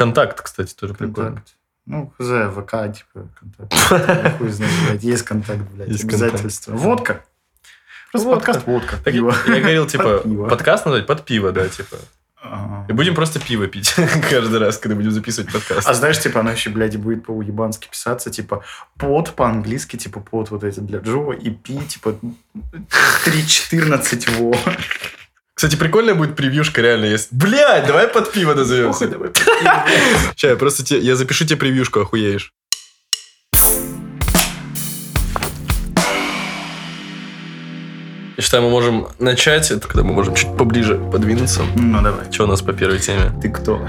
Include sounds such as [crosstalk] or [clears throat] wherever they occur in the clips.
Контакт, кстати, тоже прикольно. Контакт. Ну, хз, ВК, типа, контакт. [laughs] Хуй знает, блядь, есть контакт, блядь, Есть обязательства. Водка. Просто Водка. подкаст водка. Так пиво. я говорил, [laughs] типа, подкаст назвать под пиво, да, типа. И будем просто пиво пить [laughs] каждый раз, когда будем записывать подкаст. А знаешь, типа, оно еще, блядь, будет по-уебански писаться, типа, под по-английски, типа, под вот эти для Джо, и пи, типа, 3.14 во. Кстати, прикольная будет превьюшка, реально есть. Блядь, давай под пиво назовемся. Похуй, давай под пиво. Сейчас, [laughs] я просто тебе, я запишу тебе превьюшку, охуеешь. Я считаю, мы можем начать, это когда мы можем чуть поближе подвинуться. Ну, давай. Что у нас по первой теме? Ты кто?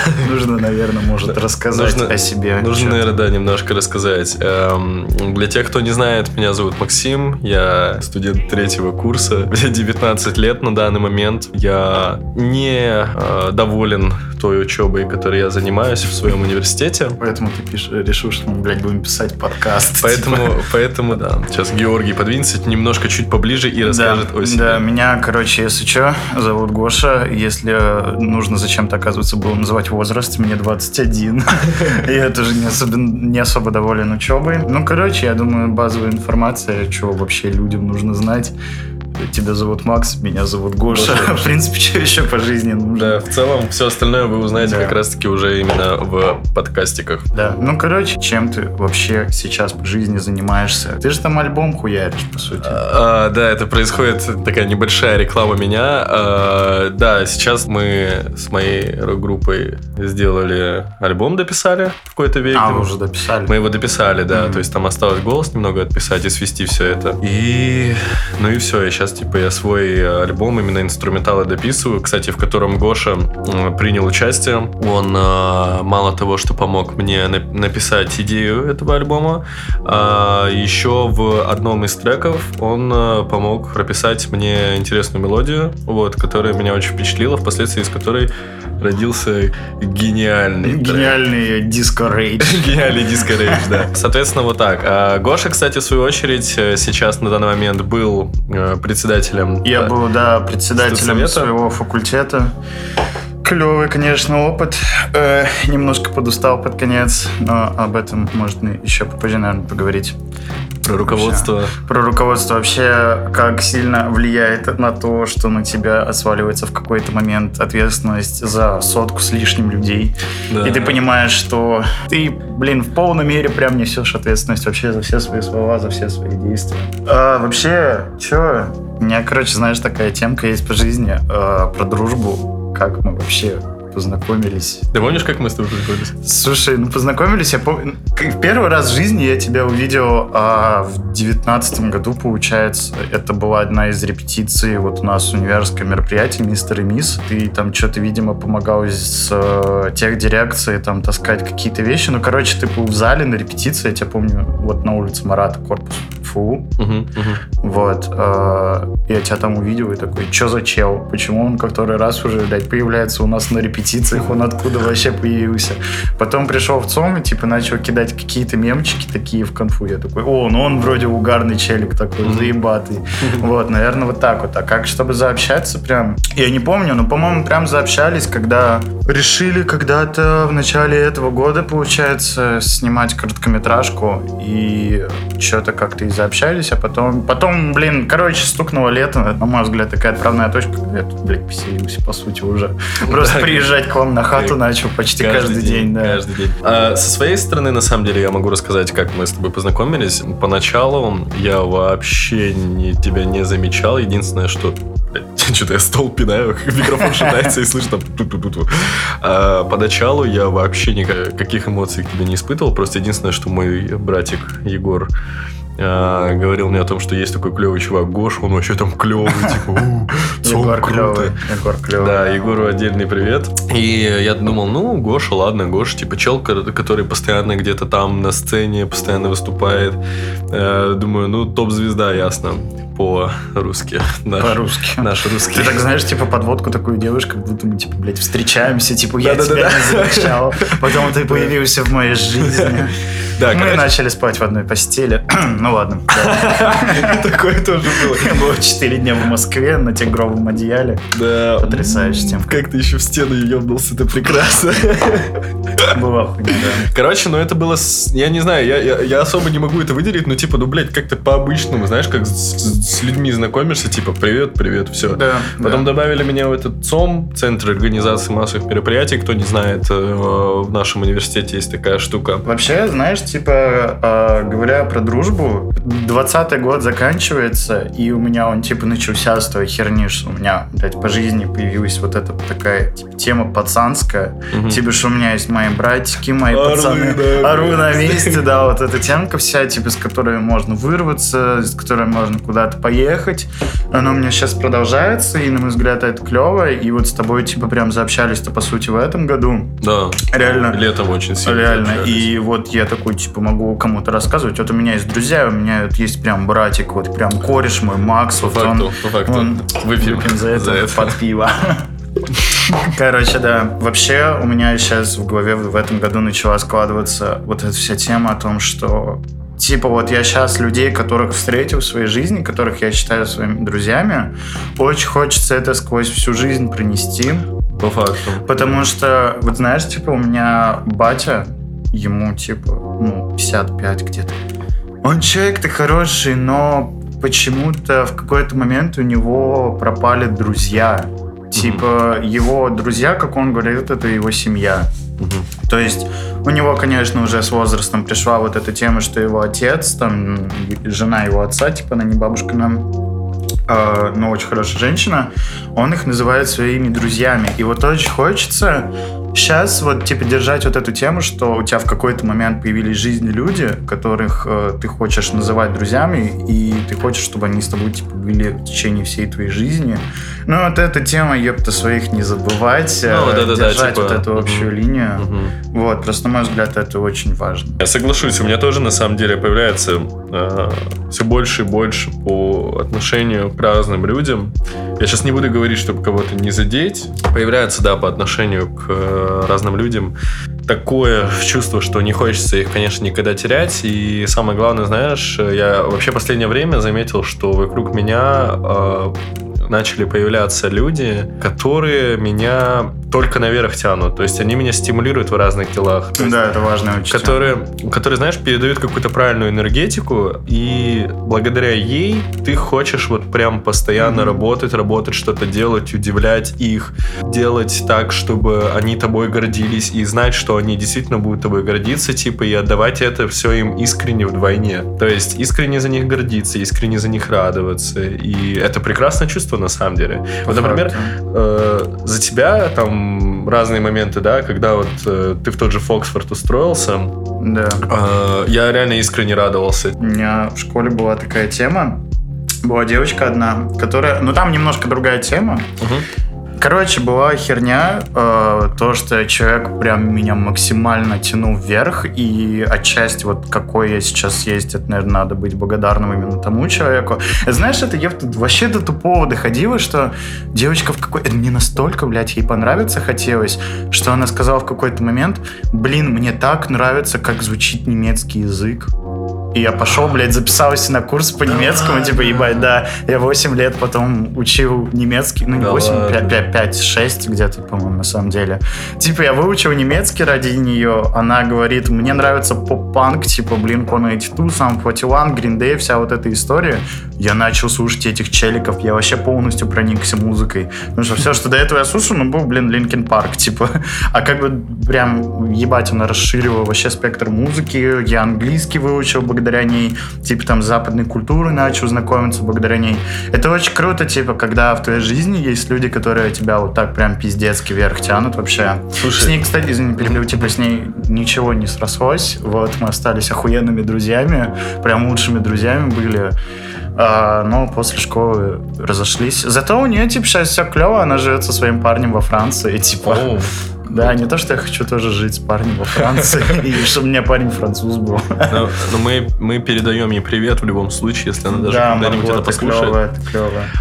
[laughs] Нужно, наверное, может, рассказать Нужно- о себе. Нужно, наверное, да, немножко рассказать. Эм, Для тех, кто не знает, меня зовут Максим, я студент третьего курса, [laughs] мне 19 лет на данный момент. Я не э, доволен той учебой, которой я занимаюсь в своем университете. Поэтому ты пишешь, решил, что мы, блядь, будем писать подкаст. [laughs] Поэтому, типа. поэтому, да, сейчас Георгий подвинется немножко чуть поближе и расскажет да, о себе. Да, меня, короче, если что, зовут Гоша. Если нужно зачем-то, оказывается, было называть возраст, мне 21. [laughs] Я тоже не, особенно, не особо доволен учебой. Ну, короче, я думаю, базовая информация, что вообще людям нужно знать. Тебя зовут Макс, меня зовут Гоша. Гоша. В принципе, что еще по жизни нужно? Да, в целом все остальное вы узнаете Да. как раз-таки уже именно в подкастиках. Да, ну, короче, чем ты вообще сейчас по жизни занимаешься? Ты же там альбом хуяришь, по сути. А, да, это происходит такая небольшая реклама меня. А, да, сейчас мы с моей рок-группой сделали альбом, дописали в какой-то веке. А, уже дописали. Мы его дописали, да. Мгм. То есть там осталось голос немного отписать и свести все это. И ну и все. И сейчас типа я свой э, альбом именно инструменталы дописываю. Кстати, в котором Гоша принял участие. Он э, мало того, что помог мне на- написать идею этого альбома, а еще в одном из треков он э, помог прописать мне интересную мелодию, вот, которая меня очень впечатлила, впоследствии из которой родился гениальный. Гениальный диско-рейдж. [laughs] Гениальный диско рейдж, да. Соответственно, вот так. А Гоша, кстати, в свою очередь, э, сейчас на данный момент был э, председателем. Я был, да, председателем своего факультета. Клевый, конечно, опыт. Э, немножко подустал под конец, но об этом можно еще попозже, наверное, поговорить. про руководство. Про руководство вообще, как сильно влияет на то, что на тебя сваливается в какой-то момент ответственность за сотку с лишним людей. Да. И ты понимаешь, что ты, блин, в полной мере прям несешь ответственность вообще за все свои слова, за все свои действия. А, вообще, чё? У меня, короче, знаешь, такая темка есть по жизни э, про дружбу. Как мы вообще познакомились. Ты помнишь, как мы с тобой познакомились? Слушай, ну познакомились, я помню... Первый раз в жизни я тебя увидел а, в девятнадцатом году, получается. Это была одна из репетиций, вот у нас универское мероприятие «Мистер и мисс». Ты там что-то, видимо, помогал с э, техдирекцией там таскать какие-то вещи. Ну, короче, ты был в зале на репетиции, я тебя помню, вот на улице Марата, корпус ФУ. Мгм, мгм. Вот. э, я тебя там увидел и такой, что за чел? Почему он который раз уже, блядь, появляется у нас на репетициях? Он откуда вообще появился? Потом пришел в ЦОМ и, типа, начал кидать какие-то мемчики такие в конфу. Я такой, о, ну он вроде угарный челик такой, заебатый. [laughs] Вот, наверное, вот так вот. А как, чтобы заобщаться прям? Я не помню, но, по-моему, прям заобщались, когда решили когда-то в начале этого года, получается, снимать короткометражку. И что-то как-то и заобщались, а потом, потом, блин, короче, стукнуло лето. На мой взгляд, такая отправная точка. Я тут, блядь, поселился, по сути, уже. [laughs] Просто приезжать к вам на хату начал почти каждый, день. Каждый день. А, со своей стороны, на самом деле, я могу рассказать, как мы с тобой познакомились. Поначалу я вообще тебя не замечал. Единственное, что... [laughs] Что-то я стол пинаю, [laughs] микрофон шатается и слышу там... А, поначалу я вообще никаких эмоций к тебе не испытывал. Просто единственное, что мой братик Егор а, говорил мне о том, что есть такой клевый чувак Гош, он вообще там клевый, [laughs] типа, «У, сон Егор круто». клевый. Егор клевый. Да, Егору отдельный привет. И я думал, ну, Гоша, ладно, Гоша, типа чел, ко- который постоянно где-то там на сцене, постоянно выступает. Э, Думаю, ну, топ-звезда, ясно. По-русски. Наш, По-русски. Наш русский. Ты так знаешь, типа, подводку такую делаешь, как будто мы, типа, блядь, встречаемся, типа, я Да-да-да. тебя не замечал, потом ты появился в моей жизни. Да, Мы короче, начали спать в одной постели. [clears throat] Ну ладно. такое тоже было. Я был 4 дня в Москве на тигровом одеяле. Да. Потрясающая темка. Как ты еще в стену ебнулся, это прекрасно. Хуйня, да. Короче, ну это было, я не знаю, я, особо не могу это выделить, но типа, ну, блядь, как-то по-обычному, знаешь, как с, с людьми знакомишься, типа, привет, привет, все. Да, Потом да. добавили меня в этот ЦОМ, Центр организации массовых мероприятий. Кто не знает, э, в нашем университете есть такая штука. Вообще, знаешь, типа, э, говоря про дружбу, 20 год заканчивается, и у меня он, типа, начался с той херни, что у меня, блядь, по жизни появилась вот эта такая, типа, тема пацанская. Мгм. Типа, что у меня есть мои братики, мои Орлы, пацаны. да. Ору на месте, да, вот эта темка вся, типа, с которой можно вырваться, с которой можно куда-то поехать. Она у меня сейчас продолжается, и, на мой взгляд, это клево. И вот с тобой, типа, прям заобщались-то, по сути, в этом году. Да, Реально. летом очень сильно. Реально. заобщались. И вот я такой, типа, могу кому-то рассказывать. Вот у меня есть друзья, у меня вот есть прям братик, вот прям кореш мой, Макс. По вот факту, он, по факту. он- Выпьем за это, за это. под пиво. Короче, да. Вообще, у меня сейчас в голове в этом году начала складываться вот эта вся тема о том, что Типа вот я сейчас людей, которых встретил в своей жизни, которых я считаю своими друзьями, очень хочется это сквозь всю жизнь пронести. По факту. Потому что, вот знаешь, типа, у меня батя, ему, типа, ну, 55 где-то. Он человек-то хороший, но почему-то в какой-то момент у него пропали друзья. Типа, его друзья, как он говорит, это его семья. То есть у него, конечно, уже с возрастом пришла вот эта тема, что его отец, там, жена его отца, типа, она не бабушка нам, э, но очень хорошая женщина, он их называет своими друзьями. И вот очень хочется сейчас вот, типа, держать вот эту тему, что у тебя в какой-то момент появились в жизни люди, которых э, ты хочешь называть друзьями, и ты хочешь, чтобы они с тобой, типа, были в течение всей твоей жизни. Ну, вот эта тема, ёпта, своих не забывать, э, Ну, да-да-да, держать типа, вот эту общую мгм. линию. Мгм. Вот, просто, на мой взгляд, это очень важно. Я соглашусь, у меня тоже на самом деле появляется все больше и больше по отношению к разным людям. Я сейчас не буду говорить, чтобы кого-то не задеть. Появляется, да, по отношению к э, разным людям такое чувство, что не хочется их, конечно, никогда терять. И самое главное, знаешь, я вообще последнее время заметил, что вокруг меня э, начали появляться люди, которые меня только наверх тянут. То есть они меня стимулируют в разных делах. Есть Да, это важно очень. которые, которые, знаешь, передают какую-то правильную энергетику, и благодаря ей ты хочешь вот прям постоянно Мгм. работать, работать, что-то делать, удивлять их, делать так, чтобы они тобой гордились, и знать, что они действительно будут тобой гордиться, типа, и отдавать это все им искренне вдвойне. То есть искренне за них гордиться, искренне за них радоваться, и это прекрасное чувство на самом деле. Вот, например, э, за тебя там разные моменты, да, когда вот э, ты в тот же Фоксфорд устроился, Да. э, я реально искренне радовался. У меня в школе была такая тема. Была девочка одна, которая... Ну, там немножко другая тема. Короче, была херня, э, то, что человек прям меня максимально тянул вверх, и отчасти вот какой я сейчас есть, это, наверное, надо быть благодарным именно тому человеку. Знаешь, это я в- вообще до тупого доходила, что девочка в какой... это Мне настолько, блядь, ей понравиться хотелось, что она сказала в какой-то момент, блин, мне так нравится, как звучит немецкий язык. И я пошел, блядь, записался на курс по немецкому, типа, ебать, да. Я 8 лет потом учил немецкий, ну не Да 8, ладно. 5, 5, 6 где-то, по-моему, на самом деле. Типа, я выучил немецкий ради нее. Она говорит, мне нравится поп-панк, типа, Blink-182, Sum 41, Green Day, вся вот эта история. Я начал слушать этих челиков, я вообще полностью проникся музыкой. Потому что все, что до этого я слушал, ну, был, блин, Линкен Парк, типа. А как бы прям, ебать, она расширила вообще спектр музыки. Я английский выучил благодаря ней. Типа там с западной культурой начал знакомиться благодаря ней. Это очень круто, типа, когда в твоей жизни есть люди, которые тебя вот так прям пиздецки вверх тянут вообще. Слушай, С ней, кстати, извини, перебил, типа, с ней ничего не срослось. Вот, мы остались охуенными друзьями, прям лучшими друзьями были. А, но после школы разошлись. Зато у нее, типа, сейчас все клево, она живет со своим парнем во Франции, типа. О, Да, не то, что я хочу тоже жить с парнем во Франции, [laughs] и чтобы у меня парень француз был. Но, но мы, мы передаем ей привет в любом случае, если она даже Да, когда-нибудь это послушает.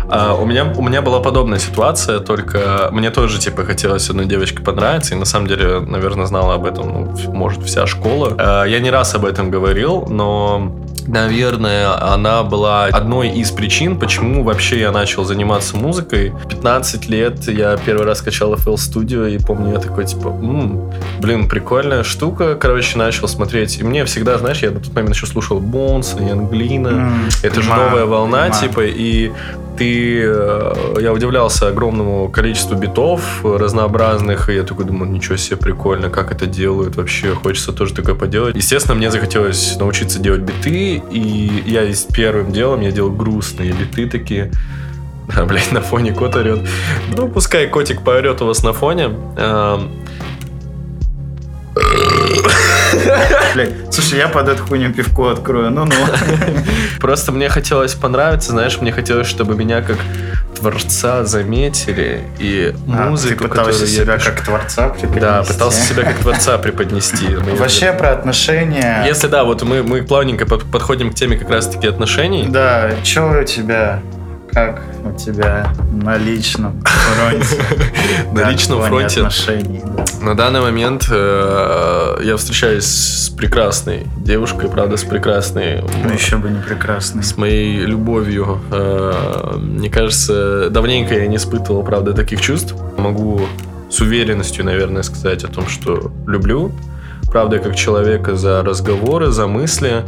А, у, меня, у меня была подобная ситуация, только мне тоже, типа, хотелось одной девочке понравиться, и на самом деле, наверное, знала об этом, ну, может, вся школа. А, я не раз об этом говорил, но, наверное, она была одной из причин, почему вообще я начал заниматься музыкой. В 15 лет я первый раз качал FL Studio, и помню, я такой, типа, «М, блин, прикольная штука, короче, начал смотреть. И мне всегда, знаешь, я на тот момент еще слушал Бонса, Янглина, М, это же новая волна, типа, и ты... э, Я удивлялся огромному количеству битов разнообразных, и я такой думаю, ничего себе, прикольно, как это делают вообще, хочется тоже такое поделать. Естественно, мне захотелось научиться делать биты, и я из первым делом, я делал грустные биты такие, [laughs] а, блядь, на фоне кот орет. Ну, пускай котик поорет у вас на фоне. Блядь, слушай, я под эту хуйню пивко открою, ну-ну. [laughs] Просто мне хотелось понравиться, знаешь, мне хотелось, чтобы меня как творца заметили, и А, музыку, Ты пытался которую я себя пишу- как творца преподнести. Да, пытался себя как творца преподнести. [laughs] Вообще про отношения. Если да, вот мы, мы плавненько под- подходим к теме как раз-таки отношений. Да, что у тебя? Как у тебя на личном фронте? [laughs] На личном фронте отношений. на данный момент э, я встречаюсь с прекрасной девушкой, правда, с прекрасной, Ну еще бы не прекрасный. с моей любовью. Э, Мне кажется, давненько я не испытывал, правда, таких чувств. Могу с уверенностью, наверное, сказать о том, что люблю. Правда, как человека за разговоры, за мысли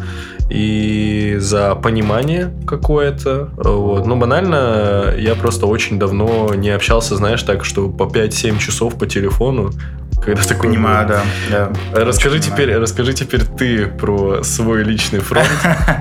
и за понимание какое-то. Вот. Ну, банально, я просто очень давно не общался, знаешь, так, что по 5-7 часов по телефону. Когда такой Понимаю, да. да. Расскажи Очень теперь, расскажи теперь ты про свой личный фронт.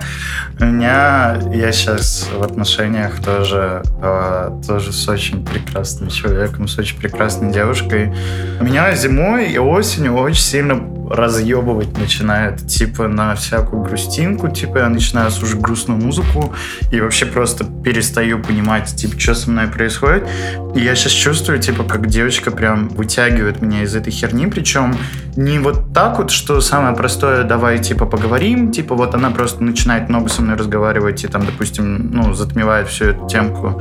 [laughs] У меня, я сейчас в отношениях тоже, э, тоже с очень прекрасным человеком, с очень прекрасной девушкой. Меня зимой и осенью очень сильно разъебывать начинает, типа на всякую грустинку, типа я начинаю слушать грустную музыку и вообще просто перестаю понимать, типа, что со мной происходит. И я сейчас чувствую, типа, как девочка прям вытягивает меня из этой херни, причем не вот так вот, что самое простое, давай, типа, поговорим, типа, вот она просто начинает много со мной разговаривать и там, допустим, ну, затмевает всю эту темку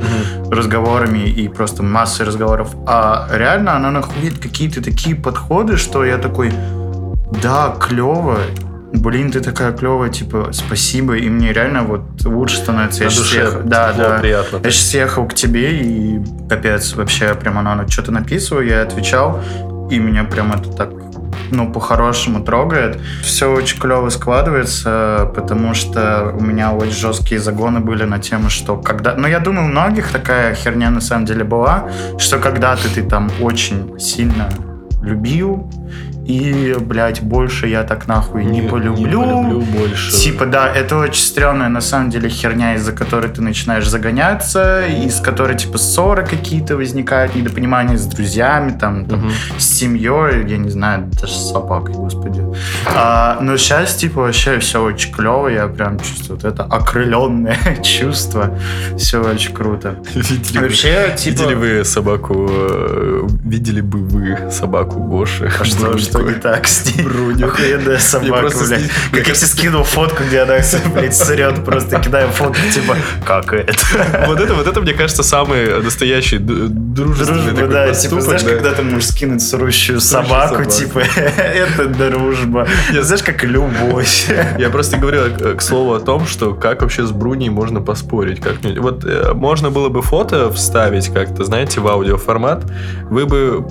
разговорами и просто массой разговоров, а реально она находит какие-то такие подходы, что я такой, да, клево, блин, ты такая клевая, типа, спасибо, и мне реально вот лучше становится. Я На щас душе ехал- да, тепло, да. приятно. Я сейчас ехал к тебе, и капец, вообще, прям она что-то написываю, я отвечал, и меня прям это так ну, по-хорошему трогает. Все очень клево складывается, потому что у меня очень жесткие загоны были на тему, что когда... Ну, я думаю, у многих такая херня на самом деле была, что когда-то ты там очень сильно любил, и, блядь, больше я так нахуй не, полюблю. полюблю больше. Типа, да, это очень стрёмная на самом деле херня, из-за которой ты начинаешь загоняться, из которой, типа, ссоры какие-то возникают, недопонимания с друзьями, там, там, с семьей, я не знаю, даже с собакой, господи. А, но сейчас, типа, вообще все очень клево, я прям чувствую вот это окрыленное [laughs] чувство. Все очень круто. Видели вы- Вообще, типа... Видели вы собаку, э, видели бы вы собаку Гоши? А что, что не так с ней? Бруню. Охуенная собака, блядь. Как я тебе скинул фотку, где она, блядь, срет, просто кидаю фотку, типа, как это? Вот это, вот это, мне кажется, самый настоящий дружественный Дружба, да, поступок, типа, знаешь, да. когда ты можешь скинуть срущую собаку, собаку. типа, [laughs] это дружба. Знаешь, как любовь. Я просто говорил э, к слову о том, что как вообще с Бруней можно поспорить. Как вот э, можно было бы фото вставить как-то, знаете, в аудиоформат, вы бы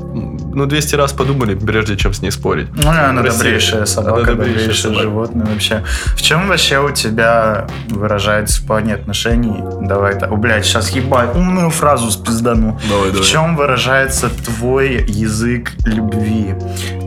ну 200 раз подумали, прежде чем с ней спорить. Ну, она Красиво. добрейшая собака, Она добрейшая добрейшее собака. животное вообще. В чем вообще у тебя выражается в плане отношений? Давай так. О, блядь, сейчас ебать, умную фразу спиздану. Давай, В чем выражается твой язык любви?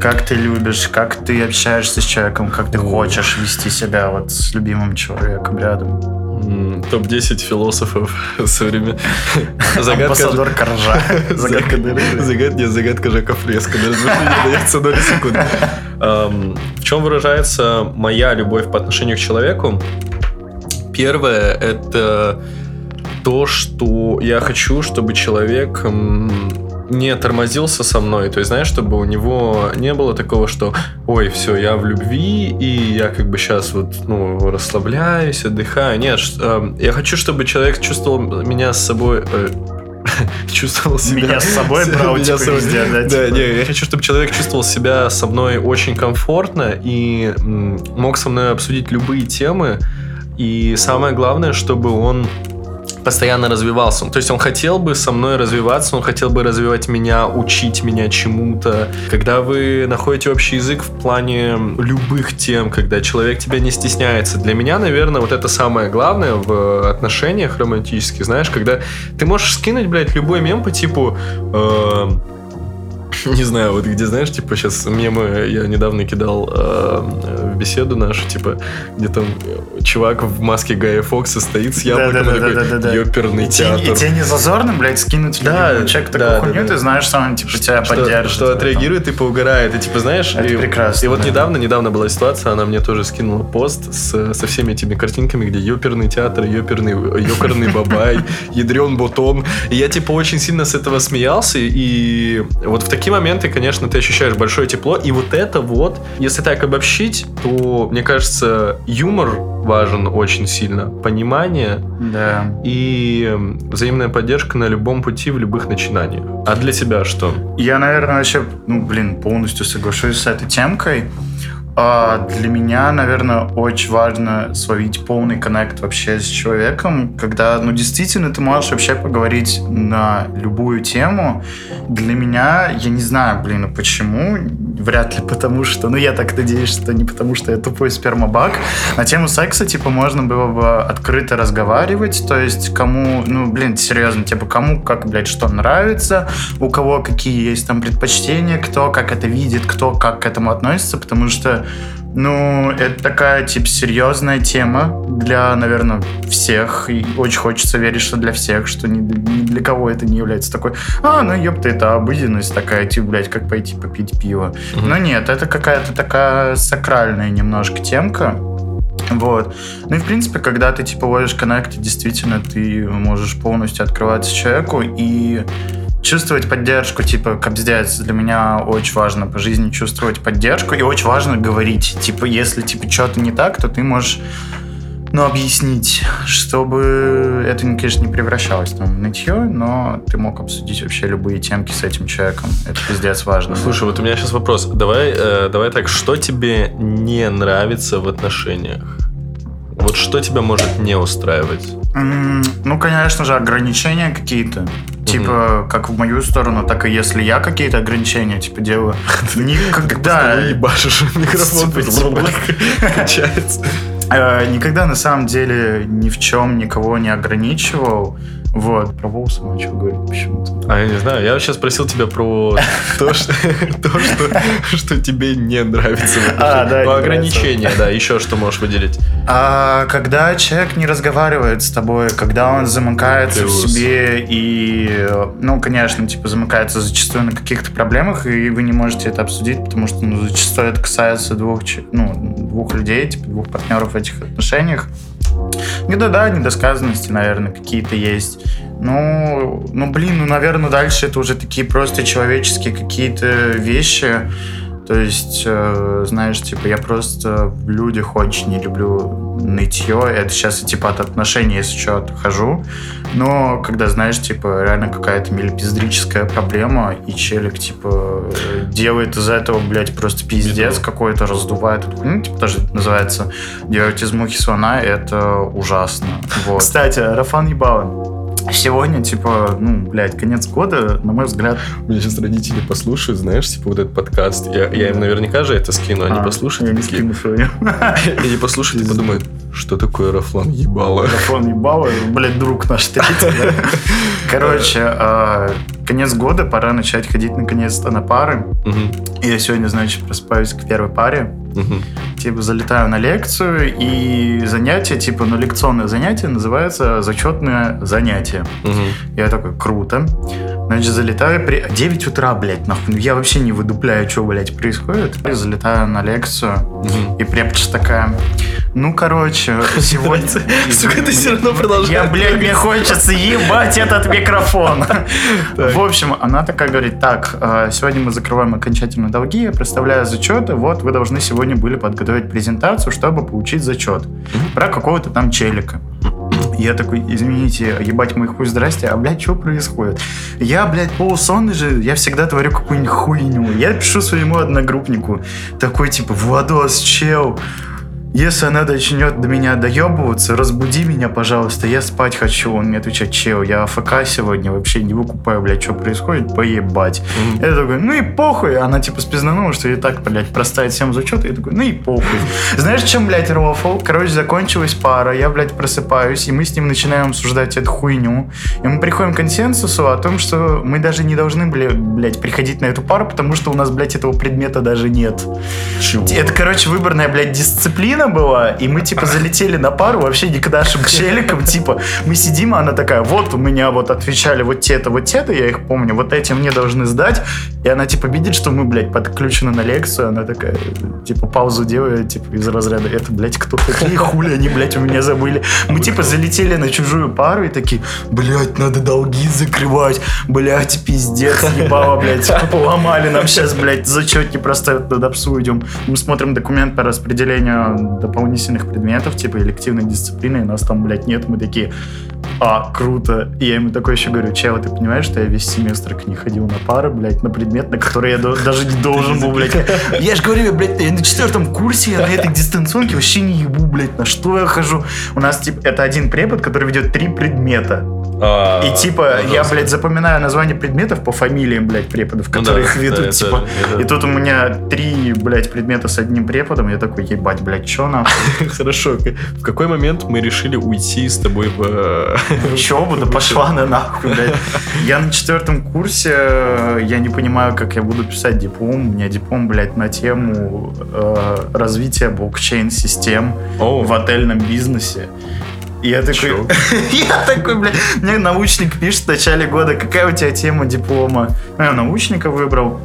Как ты любишь, как ты общаешься с человеком, как ты хочешь вести себя вот с любимым человеком рядом? М, Топ-10 философов [laughs] современных. [laughs] Загадка... Амбассадор Коржа. [laughs] Загадка дыры. Загад... Нет, загадка Жака Фреско. Дается доли секунд. В чем выражается моя любовь по отношению к человеку? Первое — это то, что я хочу, чтобы человек не тормозился со мной. То есть, знаешь, чтобы у него не было такого, что ой, все, я в любви, и я как бы сейчас вот, ну, расслабляюсь, отдыхаю. Нет, э, я хочу, чтобы человек чувствовал меня с собой... Э, [laughs] чувствовал себя... Меня с собой брал, типа, собой- везде, да, Да, типа. не, я хочу, чтобы человек чувствовал себя со мной очень комфортно и мог со мной обсудить любые темы. И самое главное, чтобы он постоянно развивался. То есть он хотел бы со мной развиваться, он хотел бы развивать меня, учить меня чему-то. Когда вы находите общий язык в плане любых тем, когда человек тебя не стесняется. Для меня, наверное, вот это самое главное в отношениях романтических, знаешь, когда ты можешь скинуть, блядь, любой мем по типу... э, [laughs] не знаю, вот где, знаешь, типа сейчас мемы я недавно кидал э, в беседу нашу, типа, где там э, чувак в маске Гая Фокса стоит с яблоком и такой Да-да-да-да-да-да. ёперный И тебе, и театр. тебе не зазорно, блядь, скинуть Да, да, такую да, хуйню, да. ты знаешь, что он, типа, тебя что, поддержит. что этом. отреагирует и поугарает. И типа, знаешь, Это и, прекрасно, и вот да. недавно, недавно была ситуация, она мне тоже скинула пост с, со всеми этими картинками, где ёперный театр, ёперный, ёперный бабай, [laughs] ядрен бутон. И я типа очень сильно с этого смеялся. И вот в такие моменты, конечно, ты ощущаешь большое тепло. И вот это вот, если так обобщить, то, мне кажется, юмор важен очень сильно. Понимание Да. и м, взаимная поддержка на любом пути, в любых начинаниях. А для тебя что? Я, наверное, вообще, ну, блин, полностью соглашусь с этой темкой. А для меня, наверное, очень важно словить полный коннект вообще с человеком, когда, ну, действительно, ты можешь вообще поговорить на любую тему. Для меня, я не знаю, блин, ну почему, вряд ли потому что, ну, я так надеюсь, что не потому что я тупой спермобак. На тему секса, типа, можно было бы открыто разговаривать, то есть кому, ну, блин, серьезно, типа, кому как, блядь, что нравится, у кого какие есть там предпочтения, кто как это видит, кто как к этому относится, потому что, ну, это такая, типа, серьезная тема для, наверное, всех, и очень хочется верить, что для всех, что ни, ни для кого это не является такой, а, ну, ёпта, это обыденность такая, типа, блядь, как пойти попить пиво. Мгм. Но нет, это какая-то такая сакральная немножко темка. Вот. Ну и, в принципе, когда ты, типа, ловишь коннект, действительно, ты можешь полностью открываться человеку и чувствовать поддержку, типа, капздец, для меня очень важно по жизни чувствовать поддержку, и очень важно говорить, типа, если, типа, что-то не так, то ты можешь ну, объяснить, чтобы это, конечно, не превращалось там, в нытье, но ты мог обсудить вообще любые темки с этим человеком. Это пиздец важно. Слушай, вот у меня сейчас вопрос. Давай, э, давай так, что тебе не нравится в отношениях? Вот что тебя может не устраивать? М, Ну, конечно же, ограничения какие-то. Типа, как в мою сторону, так и если я какие-то ограничения, типа, делаю. [laughs] Никогда, ебашишь микрофон, типа. качается. [laughs] э, никогда на самом деле ни в чем никого не ограничивал. Вот. Про волосы начал говорить почему-то. А я не знаю, я сейчас спросил тебя про [laughs] то, что, то, что, тебе не нравится. А, да, ограничения, нравится. да, еще что можешь выделить. А когда человек не разговаривает с тобой, когда он замыкается Плюс. в себе и, ну, конечно, типа замыкается зачастую на каких-то проблемах, и вы не можете это обсудить, потому что ну, зачастую это касается двух, ну, двух людей, типа двух партнеров в этих отношениях. Где-то, да, недосказанности, наверное, какие-то есть. Ну, ну, блин, ну, наверное, дальше это уже такие просто человеческие какие-то вещи. То есть, э, знаешь, типа, я просто в людях очень не люблю нытье. Это сейчас типа от отношений, если что, отхожу. Но когда, знаешь, типа, реально какая-то мелепиздрическая проблема, и челик, типа, делает из этого, блядь, просто пиздец какой-то, раздувает хуйню, типа, тоже это называется делать из мухи слона, это ужасно. Вот. Кстати, Рафан ебало. Сегодня, типа, ну, блядь, конец года, на мой взгляд, Меня сейчас родители послушают, знаешь, типа вот этот подкаст. Я, я им наверняка же это скину, они А, послушают я не такие, скину свою. и [laughs] они послушают и подумают, что такое Рафлан ебало. Рафон ебало, блядь, друг наш третий? [laughs] Короче, а, конец года, пора начать ходить наконец-то на пары. Мгм, И я сегодня, значит, просыпаюсь к первой паре. мгм. Типа, залетаю на лекцию, и занятие, типа, ну, лекционное занятие называется зачетное занятие. Мгм. Я такой, круто. Значит, залетаю, при... 9 утра, блядь, нахуй. Я вообще не выдупляю, что, блядь, происходит. И залетаю на лекцию, Мгм. и преподша такая, Ну, короче, [laughs] сегодня... Сука, ты все равно продолжаешь. Я, блядь, мне хочется ебать этот микрофон. [laughs] В общем, она такая говорит, так, э, сегодня мы закрываем окончательно долги, я представляю зачеты, вот вы должны сегодня были подготовить презентацию, чтобы получить зачет про какого-то там челика. Я такой, извините, ебать мой хуй, здрасте, а, блядь, что происходит? Я, блядь, полусонный же, я всегда творю какую-нибудь хуйню. Я пишу своему одногруппнику, такой, типа, Владос, чел, если она начнет до меня доебываться, разбуди меня, пожалуйста, я спать хочу. Он мне отвечает, чел, я АФК сегодня, вообще не выкупаю, блядь, что происходит, поебать. Mm-hmm. Я такой, ну и похуй. Она типа спизнанула, что и так, блядь, простая тема зачета. Я такой, ну и похуй. [laughs] Знаешь, чем, блядь, рофл? Короче, закончилась пара, я, блядь, просыпаюсь, и мы с ним начинаем обсуждать эту хуйню. И мы приходим к консенсусу о том, что мы даже не должны, блядь, приходить на эту пару, потому что у нас, блядь, этого предмета даже нет. Чего? Это, короче, выборная, блядь, дисциплина была, и мы, типа, залетели на пару вообще не к нашим [laughs] челикам, типа, мы сидим, а она такая, вот у меня вот отвечали вот те-то, вот те-то, я их помню, вот эти мне должны сдать, и она, типа, видит, что мы, блядь, подключены на лекцию, она такая, типа, паузу делает, типа, из разряда, это, блядь, кто такие хули, они, блядь, у меня забыли. Мы, типа, залетели на чужую пару и такие, блядь, надо долги закрывать, блядь, пиздец, ебало, блядь, поломали нам сейчас, блядь, зачет не проставят, над обсу идем. Мы смотрим документ по распределению дополнительных предметов, типа элективной дисциплины, и нас там, блядь, нет, мы такие, а, круто. И я ему такой еще говорю, чел, ты понимаешь, что я весь семестр к ней ходил на пары, блядь, на предмет, на который я даже не должен был, блядь. Я же говорю, блядь, я на четвертом курсе, я на этой дистанционке вообще не ебу, блядь, на что я хожу. У нас, типа, это один препод, который ведет три предмета. А, И типа, я, блядь, запоминаю название предметов по фамилиям, блядь, преподов, Ну которые да, их ведут, да, типа. это- И тут у меня три, блядь, предмета с одним преподом, я такой, ебать, блядь, чё нахуй? [laughs] Хорошо. В какой момент мы решили уйти с тобой в... э, Учебу, да пошла на нахуй, блядь. [laughs] Я на четвертом курсе, э, я не понимаю, как я буду писать диплом. У меня диплом, блядь, на тему э, развития блокчейн-систем в отельном бизнесе. Я такой, [laughs] я такой, блядь, мне научник пишет в начале года, какая у тебя тема диплома? Я научника выбрал.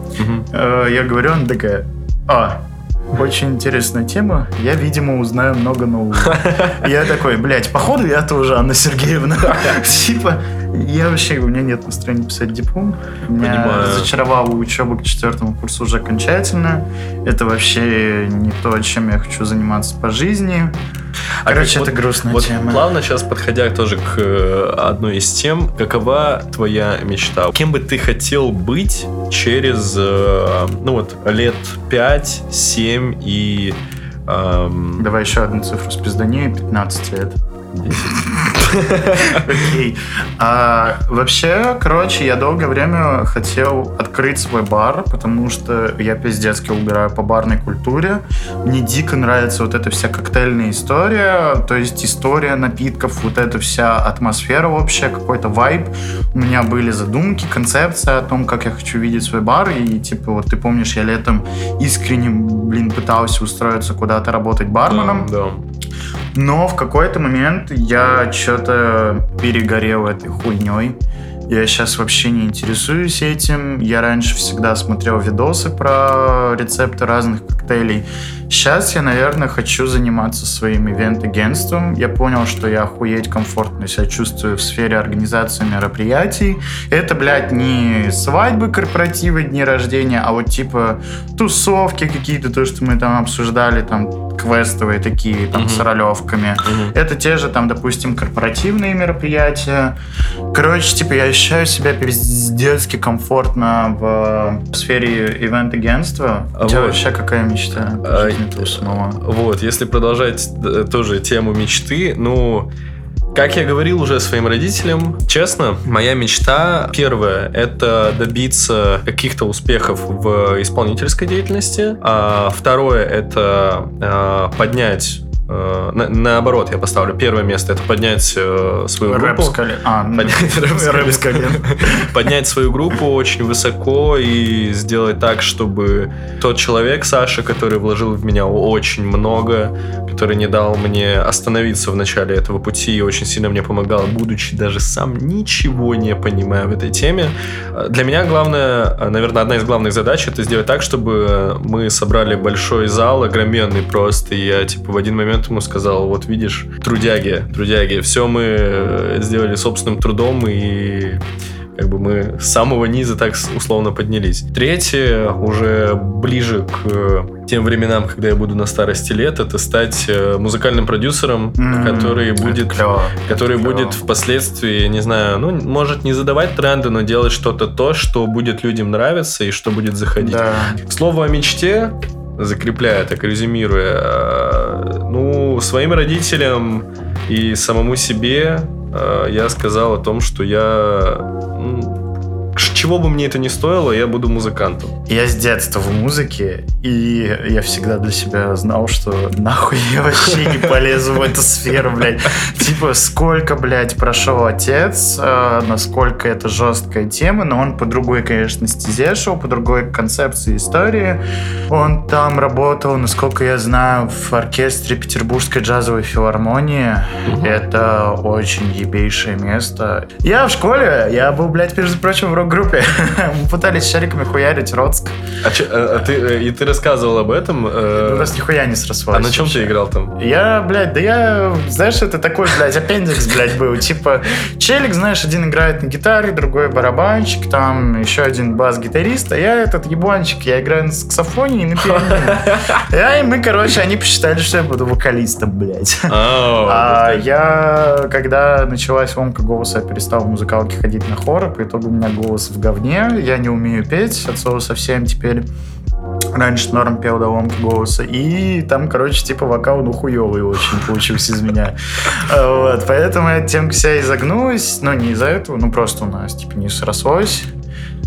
Э, Я говорю, она такая, а, очень интересная тема, я, видимо, узнаю много нового. [laughs] Я такой, блядь, походу я тоже, Анна Сергеевна. [laughs] Типа, я вообще, у меня нет настроения писать диплом. Меня Понимаю. разочаровала учеба к четвертому курсу уже окончательно. Это вообще не то, чем я хочу заниматься по жизни. А Короче, это грустная Вот тема. плавно сейчас подходя тоже к э, одной из тем, какова твоя мечта? Кем бы ты хотел быть через, э, ну вот, лет 5, 7 и... эм, Давай еще одну цифру с пизданее, 15 лет. 10? Окей. А, вообще, короче, я долгое время хотел открыть свой бар, потому что я пиздецки убираю по барной культуре. Мне дико нравится вот эта вся коктейльная история, то есть история напитков, вот эта вся атмосфера вообще, какой-то вайб. У меня были задумки, концепция о том, как я хочу видеть свой бар, и типа вот ты помнишь, я летом искренне, блин, пытался устроиться куда-то работать барменом. Да, Но в какой-то момент я что-то перегорел этой хуйней. Я сейчас вообще не интересуюсь этим. Я раньше всегда смотрел видосы про рецепты разных коктейлей. Сейчас я, наверное, хочу заниматься своим ивент-агентством. Я понял, что я охуеть комфортно себя чувствую в сфере организации мероприятий. Это, блядь, не свадьбы, корпоративы, дни рождения, а вот типа тусовки какие-то, то, что мы там обсуждали, там квестовые такие, там Мгм. с ролевками. Мгм. Это те же, там, допустим, корпоративные мероприятия. Короче, типа, я ощущаю себя пиздецки комфортно в сфере ивент-агентства. А вот. вообще какая мечта по А, твоего самого? Вот, если продолжать э, тоже тему мечты, ну, как я говорил уже своим родителям, честно, моя мечта первая это добиться каких-то успехов в исполнительской деятельности, а второе это э, поднять на- наоборот, я поставлю первое место это поднять э, свою Рэп группу. А, рэп поднять свою группу очень высоко и сделать так, чтобы тот человек, Саша, который вложил в меня очень много, который не дал мне остановиться в начале этого пути и очень сильно мне помогал, будучи даже сам ничего не понимая в этой теме. Для меня главное, наверное, одна из главных задач это сделать так, чтобы мы собрали большой зал, огроменный просто, и я типа в один момент этому сказал, вот видишь, трудяги, трудяги, все мы э, сделали собственным трудом и как бы мы с самого низа так условно поднялись. Третье, уже ближе к тем временам, когда я буду на старости лет, это стать э, музыкальным продюсером, mm, который будет, клево, который будет впоследствии, не знаю, ну, может не задавать тренды, но делать что-то то, что будет людям нравиться и что будет заходить. Да. К слову о мечте, закрепляя, так резюмируя, э, ну, своим родителям и самому себе э, я сказал о том, что я чего бы мне это ни стоило, я буду музыкантом. Я с детства в музыке, и я всегда для себя знал, что нахуй я вообще не полезу в эту сферу, блядь. Типа, сколько, блядь, прошел отец, э, насколько это жесткая тема, но он по другой, конечно, стезе шел, по другой концепции истории. Он там работал, насколько я знаю, в оркестре Петербургской джазовой филармонии. Угу. Это очень ебейшее место. Я в школе, я был, блядь, между прочим, в рок-группе группе. Мы пытались шариками хуярить Роцк. А, че, а, а ты, э, и ты рассказывал об этом? Э... У нас нихуя не срослось. А на чем вообще. ты играл там? Я, блядь, да я, знаешь, это такой, блядь, аппендикс, блядь, был. Типа, челик, знаешь, один играет на гитаре, другой барабанщик, там еще один бас-гитарист, а я этот ебанчик, я играю на саксофоне и на пианино. Я, [laughs] и мы, короче, они посчитали, что я буду вокалистом, блядь. А я, когда началась ломка голоса, я перестал в музыкалке ходить на хоры, по итогу у меня голос в говне, я не умею петь от слова совсем теперь. Раньше норм пел до ломки голоса. И там, короче, типа вокал, ну, хуёвый очень получился из меня. [laughs] Вот, поэтому я тем вся изогнулась. Но не из-за этого, ну, просто у нас, типа, не срослось.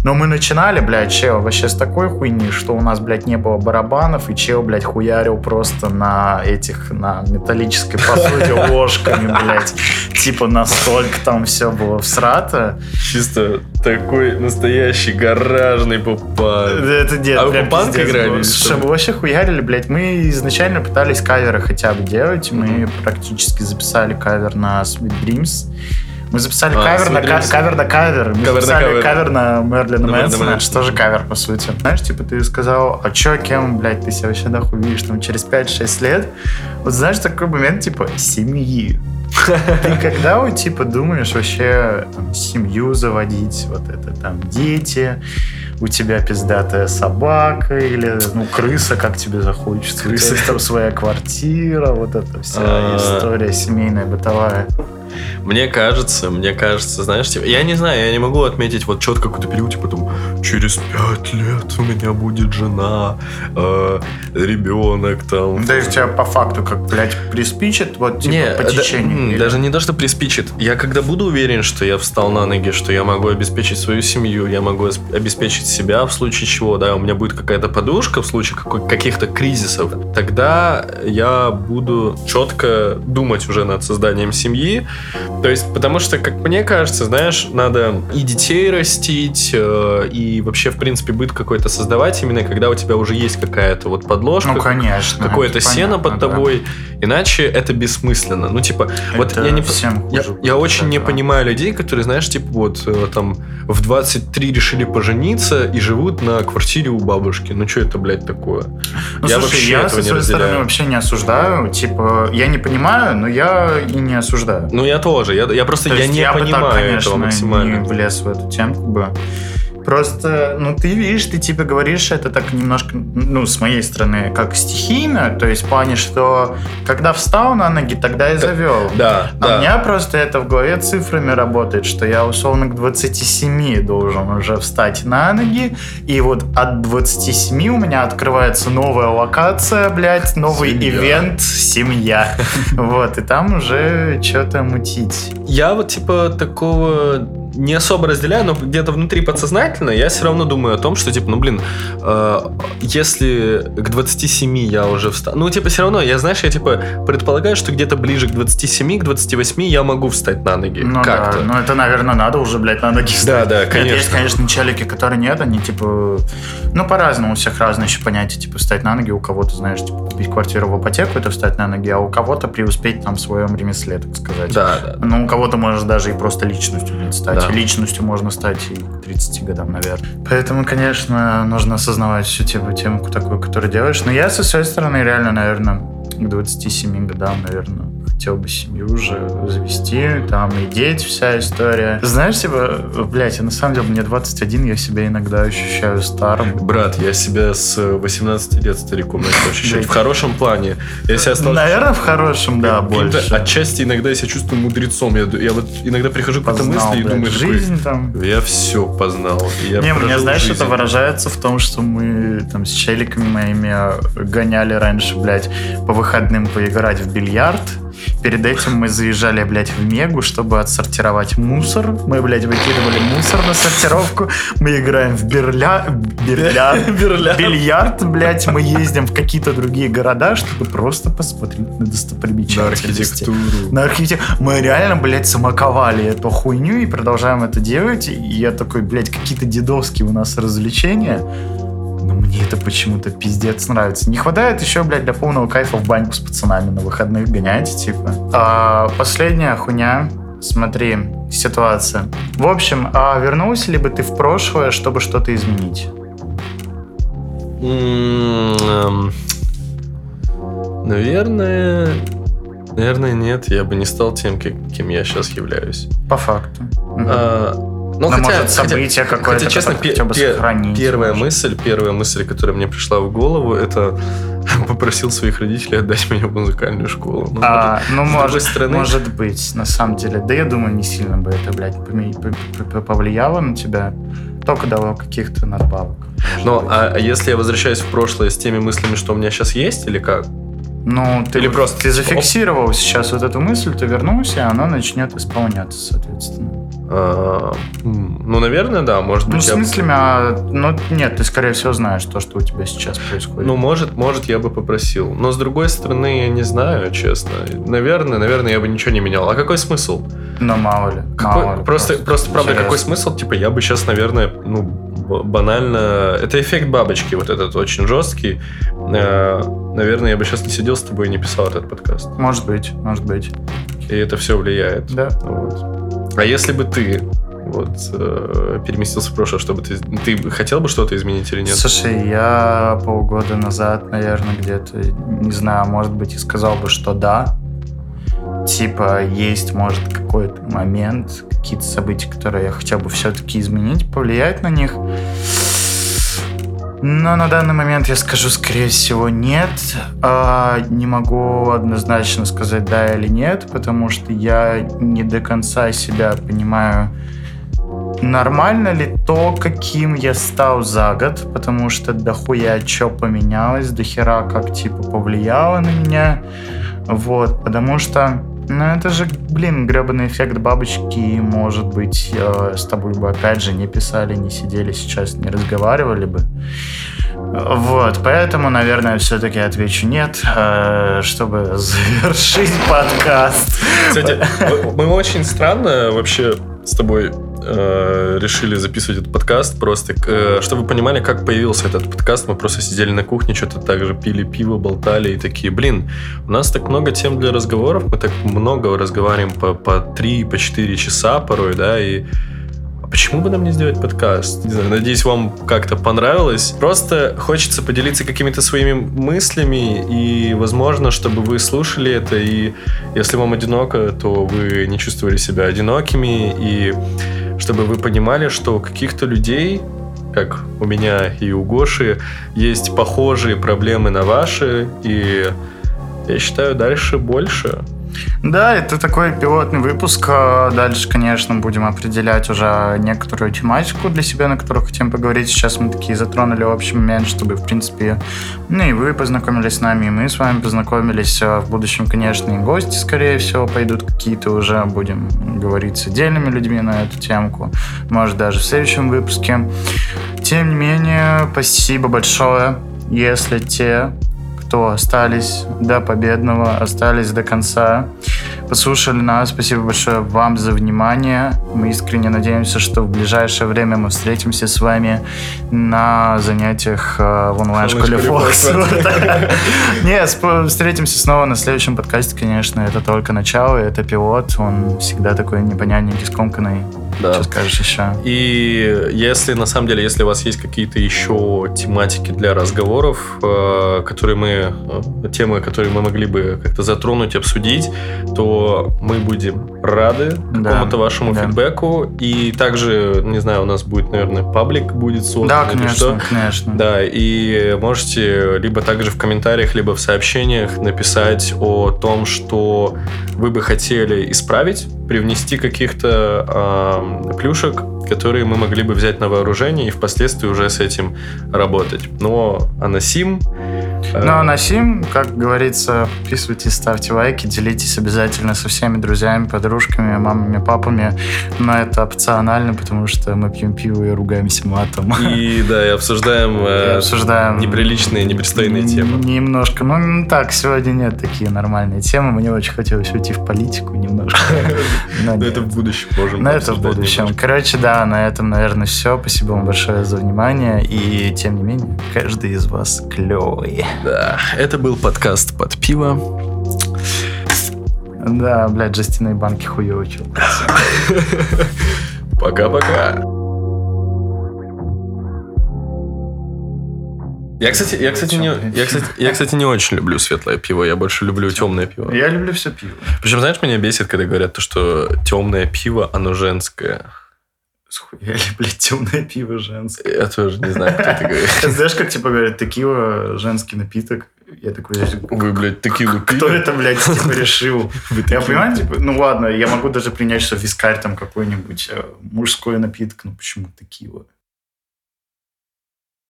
Но мы начинали, блядь, чел, вообще с такой хуйни, что у нас, блядь, не было барабанов, и чел, блядь, хуярил просто на этих, на металлической посуде [laughs] ложками, блядь. Типа настолько там все было всрато. Чисто такой настоящий гаражный пупан. Это нет, а вы пупанк играли? Слушай, мы вообще хуярили, блядь. Мы изначально пытались каверы хотя бы делать. Мы практически записали кавер на Sweet Dreams. Мы записали а, кавер, на ка- кавер на кавер. Мы кавер записали на кавер. кавер на Мэрилина Мэнсона, что же кавер, по сути. Знаешь, типа ты сказал, а чё, кем, блядь, ты себя вообще нахуй видишь там через 5-6 лет? Вот знаешь, такой момент, типа, семьи. Ты когда вот, типа, думаешь вообще там, семью заводить, вот это там дети, у тебя пиздатая собака или, ну, крыса, как тебе захочется. Крыса. там своя квартира, вот эта вся а. история семейная, бытовая. Мне кажется, мне кажется, знаешь, типа, я не знаю, я не могу отметить вот четко какой-то период, типа там, через пять лет у меня будет жена, э, ребенок там. Да и тебя по факту как, блядь, приспичит, вот типа не, по течению? Да, даже не то, что приспичит. Я когда буду уверен, что я встал на ноги, что я могу обеспечить свою семью, я могу обеспечить себя в случае чего, да, у меня будет какая-то подушка в случае каких-то кризисов, тогда я буду четко думать уже над созданием семьи, то есть, потому что, как мне кажется, знаешь, надо и детей растить, э, и вообще, в принципе, быт какой-то создавать, именно когда у тебя уже есть какая-то вот подложка. Ну, конечно. Какое-то сено под тобой. Да. Иначе это бессмысленно. Ну, типа, это вот я не... Всем я, я очень не понимаю людей, которые, знаешь, типа, вот э, там в 23 решили пожениться и живут на квартире у бабушки. Ну, что это, блядь, такое? Ну, я слушай, вообще я со своей стороны вообще не осуждаю. Типа, я не понимаю, но я и не осуждаю. Ну, я тоже. Я, я просто я не я понимаю так, конечно, этого максимально. не влез в эту темку бы. Просто, ну, ты видишь, ты типа говоришь это так немножко, ну, с моей стороны, как стихийно, то есть в плане, что когда встал на ноги, тогда и завел. Да, а да. у меня просто это в голове цифрами работает, что я условно к 27 должен уже встать на ноги, и вот от 27 у меня открывается новая локация, блядь, новый семья. ивент «Семья». [laughs] Вот, и там уже что-то мутить. Я вот типа такого не особо разделяю, но где-то внутри подсознательно я все равно думаю о том, что, типа, ну, блин, э, если к 27 я уже встану... Ну, типа, все равно, я, знаешь, я, типа, предполагаю, что где-то ближе к 27, к 28 я могу встать на ноги. Ну, как-то. Да. Ну, это, наверное, надо уже, блядь, на ноги встать. Да, да, конечно. Нет, есть, конечно, челики, которые нет, они, типа... Ну, по-разному, у всех разные еще понятия, типа, встать на ноги. У кого-то, знаешь, типа, купить квартиру в ипотеку, это встать на ноги, а у кого-то преуспеть там в своем ремесле, так сказать. Да, да. Ну, у кого-то, может, даже и просто личностью, блин, стать. Да. Личностью можно можно стать и к 30 годам, наверное. Поэтому, конечно, нужно осознавать всю тему, тему такую, которую делаешь. Но я, со своей стороны, реально, наверное, к 27 годам, наверное, хотел бы семью уже завести, там и дети, вся история. Знаешь, типа, блядь, я на самом деле, мне 21, я себя иногда ощущаю старым. Брат, я себя с 18 лет стариком начал ощущать. В хорошем плане. Я себя стал... Наверное, в хорошем, да, больше. Отчасти иногда я себя чувствую мудрецом. Я, я вот иногда прихожу к этой мысли и думаю, жизнь там. Я все познал. Я Не, мне, знаешь, жизнь. это выражается в том, что мы там с челиками моими гоняли раньше, блядь, по выходным поиграть в бильярд Перед этим мы заезжали, блядь, в Мегу, чтобы отсортировать мусор. Мы, блядь, выкидывали мусор на сортировку. Мы играем в берля... [laughs] Берля... бильярд, блядь. Мы ездим в какие-то другие города, чтобы просто посмотреть на достопримечательности. На архитектуру. На архитектуру. Мы реально, блядь, самоковали эту хуйню и продолжаем это делать. И я такой, блядь, какие-то дедовские у нас развлечения. Но мне это почему-то пиздец нравится. Не хватает еще, блядь, для полного кайфа в баньку с пацанами на выходных гонять, типа. А, последняя хуйня. Смотри, ситуация. В общем, а вернулся ли бы ты в прошлое, чтобы что-то изменить? Эм, наверное, наверное, нет. Я бы не стал тем, кем я сейчас являюсь. По факту. А, ну, Но хотя, может событие какое-то, хотя, честно, хотя бы пе- сохранить. Первая может. мысль, первая мысль, которая мне пришла в голову, это [laughs] попросил своих родителей отдать меня в музыкальную школу. Ну, а, ну может, стороны... может быть, на самом деле. Да я думаю, не сильно бы это, блядь, повлияло на тебя. Только дало каких-то надбавок. Ну, а если я возвращаюсь в прошлое с теми мыслями, что у меня сейчас есть, или как? Ну, ты, или просто ты зафиксировал сейчас вот эту мысль, ты вернулся, и она начнет исполняться, соответственно. А, ну, наверное, да, может ну, быть. Ну, с мыслями, а, ну, нет, ты, скорее всего, знаешь то, что у тебя сейчас происходит. Ну, может, может, я бы попросил. Но, с другой стороны, я не знаю, честно. Наверное, наверное, я бы ничего не менял. А какой смысл? Ну, мало ли. Какой, мало ли просто, просто, просто правда, какой смысл? Типа, я бы сейчас, наверное, ну, банально... Это эффект бабочки, вот этот очень жесткий. Э, наверное, я бы сейчас не сидел с тобой и не писал этот подкаст. Может быть, может быть. И это все влияет. Да. Вот. А если бы ты вот э, переместился в прошлое, чтобы ты ты хотел бы что-то изменить или нет? Слушай, я полгода назад, наверное, где-то, не знаю, может быть, и сказал бы, что да. Типа есть, может, какой-то момент, какие-то события, которые я хотел бы все-таки изменить, повлиять на них. Но на данный момент я скажу, скорее всего, нет. А, не могу однозначно сказать да или нет, потому что я не до конца себя понимаю, нормально ли то, каким я стал за год, потому что дохуя что поменялось, дохера как типа повлияло на меня. Вот, потому что ну, это же, блин, гребаный эффект бабочки, может быть, э, с тобой бы опять же не писали, не сидели сейчас, не разговаривали бы. Вот, поэтому, наверное, все-таки отвечу нет, э, чтобы [laughs] завершить подкаст. Кстати, мы очень странно вообще с тобой э, решили записывать этот подкаст просто, э, чтобы вы понимали, как появился этот подкаст. Мы просто сидели на кухне, что-то так же пили пиво, болтали и такие, блин, у нас так много тем для разговоров, мы так много разговариваем по, по 3, по 4 часа порой, да, и почему бы нам не сделать подкаст? Не знаю, надеюсь, вам как-то понравилось. Просто хочется поделиться какими-то своими мыслями, и, возможно, чтобы вы слушали это, и если вам одиноко, то вы не чувствовали себя одинокими, и чтобы вы понимали, что у каких-то людей как у меня и у Гоши, есть похожие проблемы на ваши, и я считаю, дальше больше. Да, это такой пилотный выпуск. А дальше, конечно, будем определять уже некоторую тематику для себя, на которую хотим поговорить. Сейчас мы такие затронули общий момент, чтобы, в принципе, ну и вы познакомились с нами, и мы с вами познакомились. А в будущем, конечно, и гости, скорее всего, пойдут какие-то уже. Будем говорить с отдельными людьми на эту темку. Может, даже в следующем выпуске. Тем не менее, спасибо большое, если те кто остались до победного, остались до конца, послушали нас. Спасибо большое вам за внимание. Мы искренне надеемся, что в ближайшее время мы встретимся с вами на занятиях э, в онлайн-школе Фокс. Нет, встретимся снова на следующем подкасте, конечно. Это только начало, это пилот. Он всегда такой непонятненький, скомканный. Да. Что скажешь еще? И если, на самом деле, если у вас есть какие-то еще тематики для разговоров, э, которые мы, э, темы, которые мы могли бы как-то затронуть, обсудить, то мы будем рады Да, какому-то вашему да. фидбэку. И также, не знаю, у нас будет, наверное, паблик будет создан Да, или конечно, что. конечно. Да, и можете либо также в комментариях, либо в сообщениях написать о том, что вы бы хотели исправить, привнести каких-то плюшек, которые мы могли бы взять на вооружение и впоследствии уже с этим работать. Но Анасим... э, Ну, а на Сим, как говорится, подписывайтесь, ставьте лайки, делитесь обязательно со всеми друзьями, подружками, мамами, папами. Но это опционально, потому что мы пьем пиво и ругаемся матом. И да, и обсуждаем, И э, обсуждаем неприличные, непристойные темы. Немножко. Ну, так, сегодня нет такие нормальные темы. Мне очень хотелось уйти в политику немножко. [laughs] Но Но это в будущем можем Но это в будущем. Короче, да, на этом, наверное, все. Спасибо вам большое за внимание. И, тем не менее, каждый из вас клевый. Да, это был подкаст «Под пиво». Да, блядь, жестяные банки хуёвочил. [laughs] Пока-пока. Я, кстати, я, кстати, не, я, кстати, я, кстати, не очень люблю светлое пиво, я больше люблю темное пиво. Я люблю все пиво. Причем, знаешь, меня бесит, когда говорят, то, что темное пиво, оно женское. Схуяли, [laughs] блядь, темное пиво женское. Я тоже не знаю, кто это говорит. [laughs] Знаешь, как типа говорят, текила женский напиток? Я такой, Вы, блядь, текилу кто пили? это, блядь, [laughs] типа решил? Я понимаю, типа, ну ладно, я могу даже принять, что вискарь там какой-нибудь э, мужской напиток, ну почему текила?